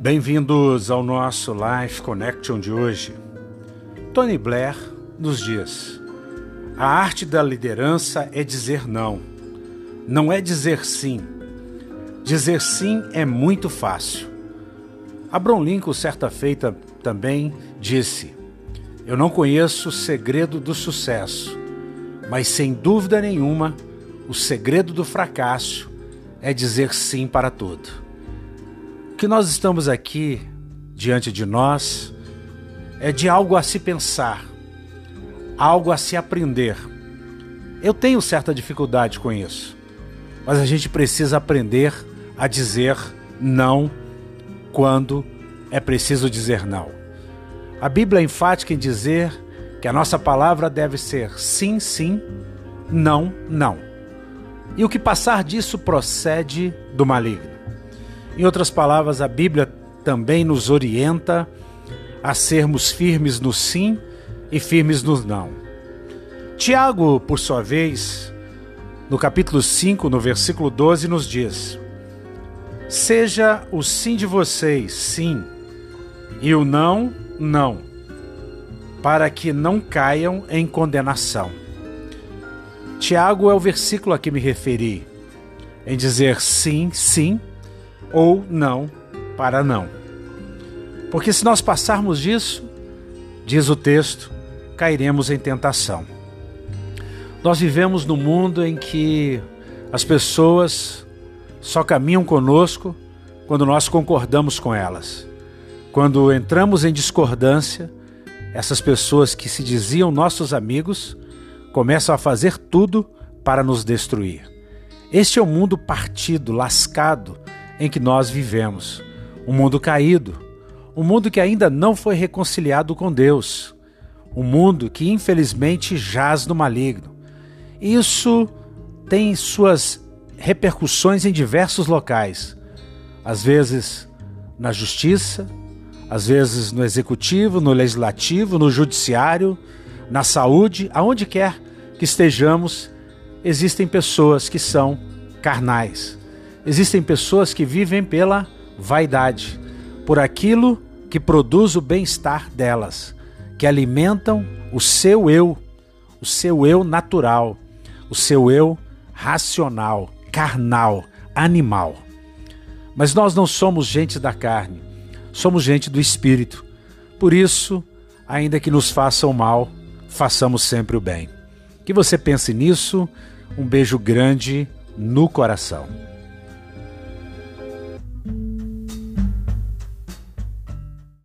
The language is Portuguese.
Bem-vindos ao nosso Life Connection de hoje. Tony Blair nos diz: A arte da liderança é dizer não, não é dizer sim. Dizer sim é muito fácil. Abraham Lincoln, certa feita, também disse: Eu não conheço o segredo do sucesso, mas sem dúvida nenhuma, o segredo do fracasso é dizer sim para tudo que nós estamos aqui diante de nós é de algo a se pensar, algo a se aprender. Eu tenho certa dificuldade com isso, mas a gente precisa aprender a dizer não quando é preciso dizer não. A Bíblia é enfática em dizer que a nossa palavra deve ser sim, sim, não, não. E o que passar disso procede do maligno. Em outras palavras, a Bíblia também nos orienta a sermos firmes no sim e firmes no não. Tiago, por sua vez, no capítulo 5, no versículo 12, nos diz: Seja o sim de vocês sim, e o não, não, para que não caiam em condenação. Tiago é o versículo a que me referi, em dizer sim, sim ou não para não. Porque se nós passarmos disso, diz o texto, cairemos em tentação. Nós vivemos num mundo em que as pessoas só caminham conosco quando nós concordamos com elas. Quando entramos em discordância, essas pessoas que se diziam nossos amigos começam a fazer tudo para nos destruir. Este é o mundo partido, lascado, em que nós vivemos. Um mundo caído, um mundo que ainda não foi reconciliado com Deus, um mundo que infelizmente jaz no maligno. Isso tem suas repercussões em diversos locais, às vezes na justiça, às vezes no executivo, no legislativo, no judiciário, na saúde, aonde quer que estejamos, existem pessoas que são carnais Existem pessoas que vivem pela vaidade, por aquilo que produz o bem-estar delas, que alimentam o seu eu, o seu eu natural, o seu eu racional, carnal, animal. Mas nós não somos gente da carne, somos gente do espírito. Por isso, ainda que nos façam mal, façamos sempre o bem. Que você pense nisso. Um beijo grande no coração.